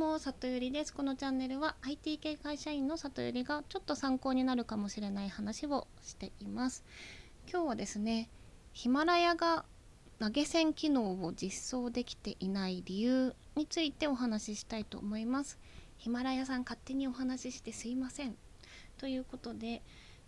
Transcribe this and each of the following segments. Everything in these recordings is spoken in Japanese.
も里ゆりです。このチャンネルは IT 系会社員の里ゆりがちょっと参考になるかもしれない話をしています。今日はですねヒマラヤが投げ銭機能を実装できていない理由についてお話ししたいと思います。ヒマラヤさん勝手にお話ししてすいません。ということで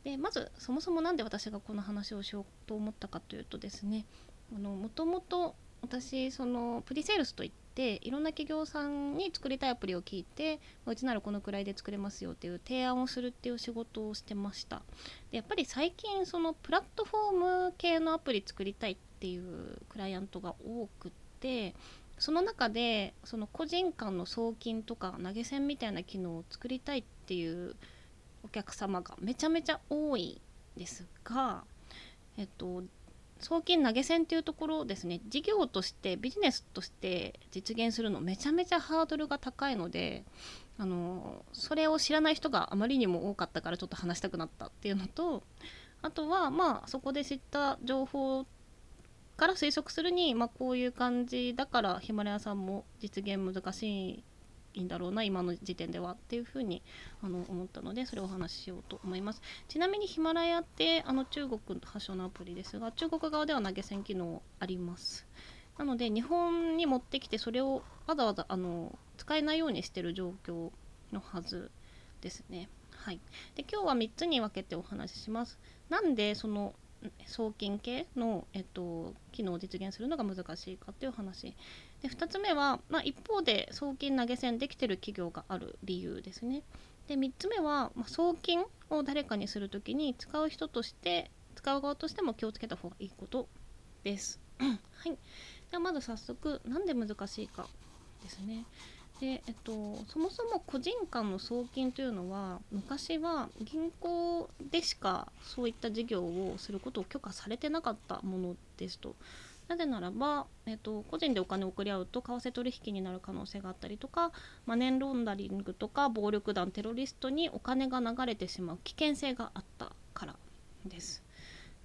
でまずそもそも何で私がこの話をしようと思ったかというとですねもともと私そのプリセールスといっていろんな企業さんに作りたいアプリを聞いてうちならこのくらいで作れますよっていう提案をするっていう仕事をしてました。でやっぱり最近そのプラットフォーム系のアプリ作りたいっていうクライアントが多くってその中でその個人間の送金とか投げ銭みたいな機能を作りたいっていうお客様がめちゃめちゃ多いですがえっと送金投げ銭っていうところですね。事業としてビジネスとして実現するのめちゃめちゃハードルが高いのであのそれを知らない人があまりにも多かったからちょっと話したくなったっていうのとあとはまあそこで知った情報から推測するに、まあ、こういう感じだからヒマラヤさんも実現難しいいいんだろうな今の時点ではっていうふうにあの思ったのでそれをお話ししようと思います。ちなみにヒマラヤってあの中国発祥のアプリですが中国側では投げ銭機能あります。なので日本に持ってきてそれをわざわざあの使えないようにしてる状況のはずですね。はい。で今日は3つに分けてお話しします。なんでその送金系の、えっと、機能を実現するのが難しいかっていう話で2つ目は、まあ、一方で送金投げ銭できてる企業がある理由ですね。で3つ目は、まあ、送金を誰かにする時に使う人として使う側としても気をつけた方がいいことです。はい。ではまず早速何で難しいかですね。で、えっと、そもそも個人間の送金というのは昔は銀行でしかそういった事業をすることを許可されてなかったものですと。なぜならば、えっと、個人でお金を送り合うと為替取引になる可能性があったりとかマネーロンダリングとか暴力団テロリストにお金が流れてしまう危険性があったからです。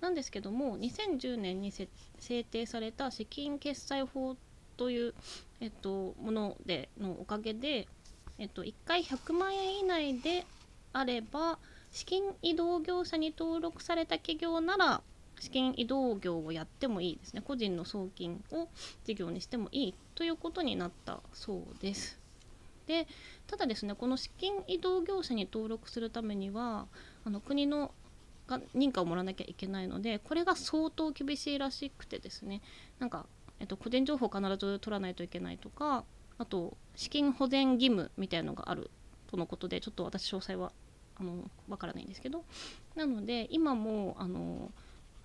なんですけども2010年に制定された資金決済法という、えっと、ものでのおかげで、えっと、1回100万円以内であれば資金移動業者に登録された企業なら資金移動業をやってもいいですね。個人の送金を事業にしてもいいということになったそうです。でただですねこの資金移動業者に登録するためにはあの国のが認可をもらわなきゃいけないのでこれが相当厳しいらしくてですね。なんかえっと、個人情報を必ず取らないといけないとかあと資金保全義務みたいのがあるとのことでちょっと私詳細はあのわからないんですけど。なので今もあの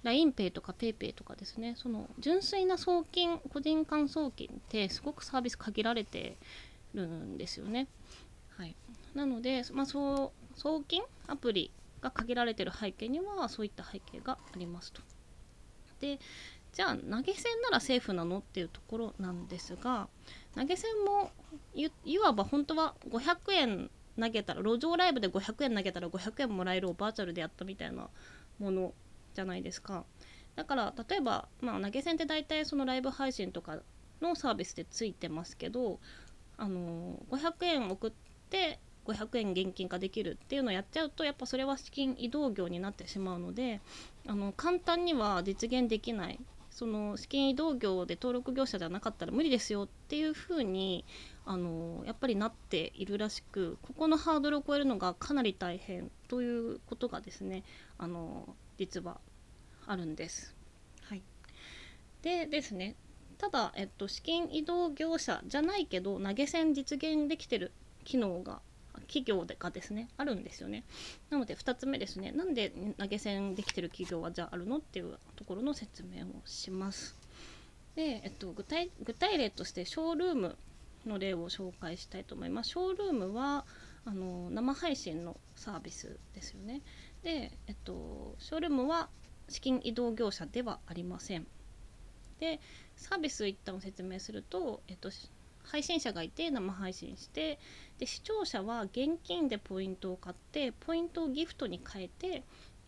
LINEPay とか PayPay とかですねその純粋な送金個人間送金ってすごくサービス限られてるんですよね。はい、なので、まあ、そう送金アプリが限られてる背景にはそういった背景がありますと。でじゃあ投げ銭ならセーフなのっていうところなんですが投げ銭もいわば本当は500円投げたら路上ライブで500円投げたら500円もらえるをバーチャルでやったみたいなものじゃないですか。だから例えば、まあ、投げ銭って大体そのライブ配信とかのサービスでついてますけどあの500円送って500円現金化できるっていうのをやっちゃうとやっぱそれは資金移動業になってしまうのであの簡単には実現できない。その資金移動業で登録業者じゃなかったら無理ですよっていうふうにあのやっぱりなっているらしくここのハードルを超えるのがかなり大変ということがですねあの実はあるんです。はい、でですねただ、えっと、資金移動業者じゃないけど投げ銭実現できてる機能が企業がですねあるんですよね。なので2つ目ですねなんで投げ銭できてる企業はじゃああるのっていうところの説明をします。で、えっと、具体具体例としてショールームの例を紹介したいと思います。ショールームはあの生配信のサービスですよねで、えっと、ショールームは資金移動業者ではありません。でサービス一旦説明すると、えっと、配信者がいて生配信してで視聴者は現金でポイントを買ってポイントをギフトに変えて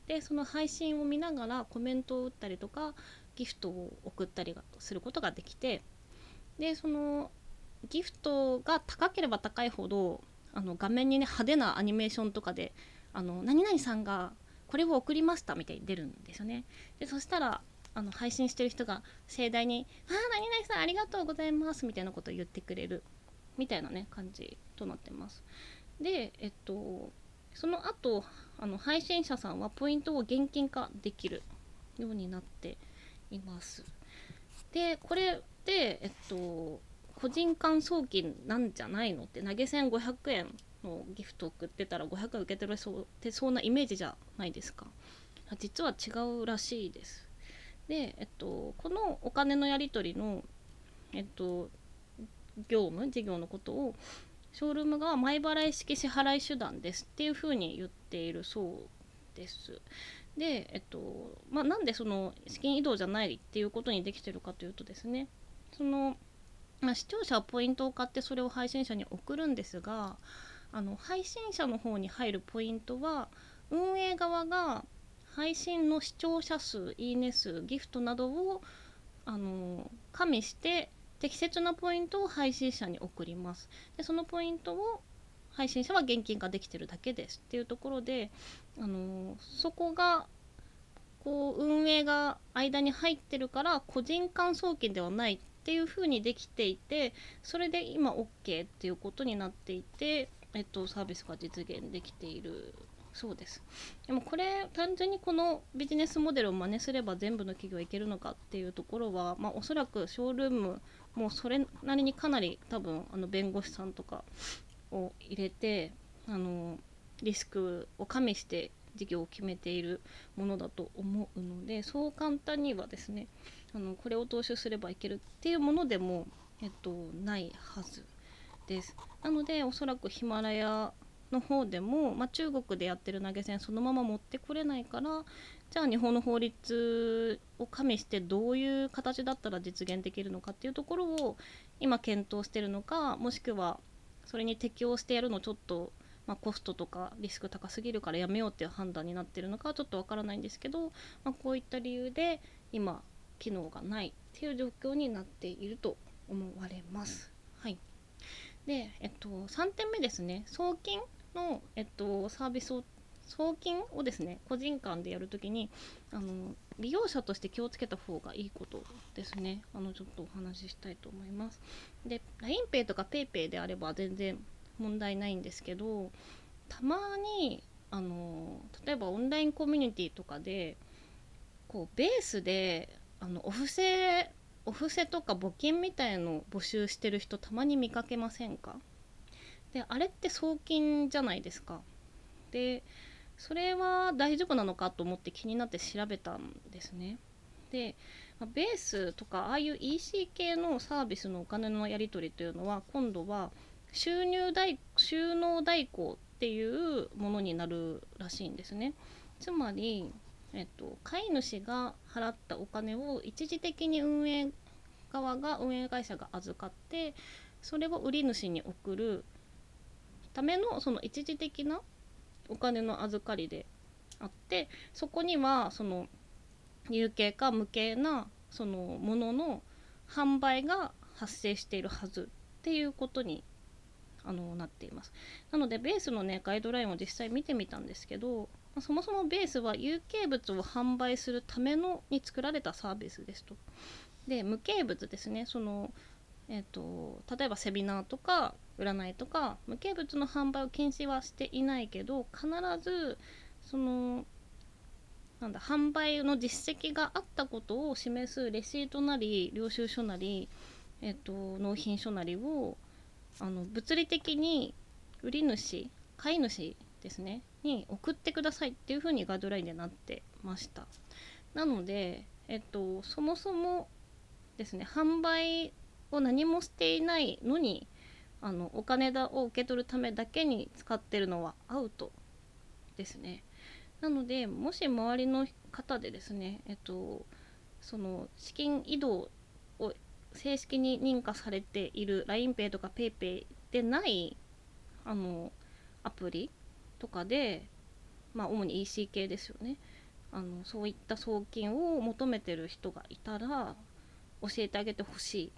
でその配信を見ながらコメントを打ったりとかギフトを送ったりすることができてでそのギフトが高ければ高いほどあの画面にね派手なアニメーションとかであの何々さんがこれを送りましたみたいに出るんですよね。でそしたらあの配信してる人が盛大に「ああ何々さんありがとうございます」みたいなことを言ってくれるみたいなね感じとなってます。でえっとその後あの配信者さんはポイントを現金化できるようになっています。でこれでえっと個人間送金なんじゃないのって投げ銭500円のギフト送ってたら500円受け取れそうてそうなイメージじゃないですか実は違うらしいですで、えっと、このお金のやり取りの、えっと、業務事業のことをショールームが前払い式支払い手段ですっていうふうに言っているそうです。で、えっとまあ、なんでその資金移動じゃないっていうことにできてるかというとですねその、まあ、視聴者はポイントを買ってそれを配信者に送るんですがあの配信者の方に入るポイントは運営側が配信の視聴者数いいね数ギフトなどをあの加味して適切なポイントを配信者に送ります。でそのポイントを配信者は現金化できてるだけです。っていうところであのそこがこう運営が間に入ってるから個人間送金ではないっていう風にできていてそれで今 OK っていうことになっていて、えっと、サービスが実現できているそうです。でもこれ単純にこのビジネスモデルを真似すれば全部の企業いけるのかっていうところは、まあ、おそらくショールームもそれなりにかなり多分あの弁護士さんとかを入れてあのリスクを加味して事業を決めているものだと思うのでそう簡単にはですねあのこれを踏襲すればいけるっていうものでも、えっと、ないはず。です。なのでおそらくヒマラヤの方でも、まあ、中国でやってる投げ銭そのまま持ってこれないからじゃあ日本の法律を加味してどういう形だったら実現できるのかっていうところを今検討してるのかもしくはそれに適応してやるのちょっと、まあ、コストとかリスク高すぎるからやめようっていう判断になってるのかはちょっとわからないんですけど、まあ、こういった理由で今機能がないっていう状況になっていると思われます。はい、で、えっと、3点目ですね。送金の、えっと、サービスを送金をですね個人間でやるときにあの利用者として気をつけた方がいいことですね。あのちょっとお話ししたいと思います。で LINEPay とか PayPay であれば全然問題ないんですけどたまにあの例えばオンラインコミュニティとかでこうベースであのお布施お布施とか募金みたいのを募集してる人たまに見かけませんか？であれって送金じゃないですか。でそれは大丈夫なのかと思って気になって調べたんですね。でベースとかああいう EC 系のサービスのお金のやり取りというのは今度は収入代収納代行っていうものになるらしいんですね。つまり、えっと、飼い主が払ったお金を一時的に運営側が運営会社が預かってそれを売り主に送るためのその一時的なお金の預かりであってそこにはその有形か無形なそのものの販売が発生しているはずっていうことにあのなっています。なのでベースのねガイドラインを実際見てみたんですけどそもそもベースは有形物を販売するためのに作られたサービスですと。で無形物ですね。そのえーと、例えばセミナーとか占いとか無形物の販売を禁止はしていないけど必ずそのなんだ販売の実績があったことを示すレシートなり領収書なり、えーと、納品書なりをあの物理的に売り主買い主ですねに送ってくださいっていうふうにガイドラインでなってましたなので、えっと、そもそもですね販売を何もしていないのにあのお金だを受け取るためだけに使ってるのはアウトですね。なのでもし周りの方でですね、えっと、その資金移動を正式に認可されている LINEPay とか PayPay でないあのアプリとかで、まあ、主に EC 系ですよね。あのそういった送金を求めてる人がいたら教えてあげてほしい。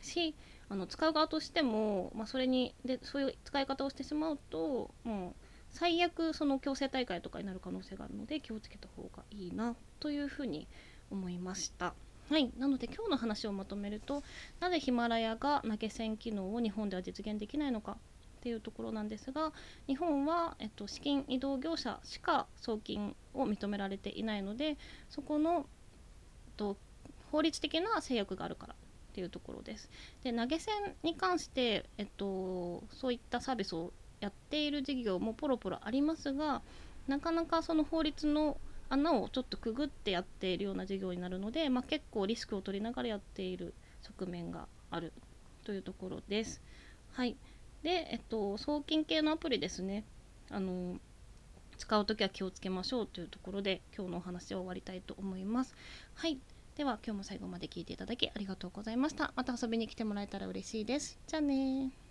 しあの使う側としても、まあ、それにでそういう使い方をしてしまうともう最悪その強制大会とかになる可能性があるので気をつけた方がいいなというふうに思いました。はい、なので今日の話をまとめるとなぜヒマラヤが投げ銭機能を日本では実現できないのか。っていうところなんですが日本は、えっと、資金移動業者しか送金を認められていないのでそこの、えっと、法律的な制約があるからっていうところです。で投げ銭に関して、えっと、そういったサービスをやっている事業もポロポロありますがなかなかその法律の穴をちょっとくぐってやっているような事業になるので、まあ、結構リスクを取りながらやっている側面があるというところです。はい、で、えっと、送金系のアプリですね。あの使う時は気をつけましょうというところで今日のお話を終わりたいと思います。はい。では今日も最後まで聞いていただきありがとうございました。また遊びに来てもらえたら嬉しいです。じゃあね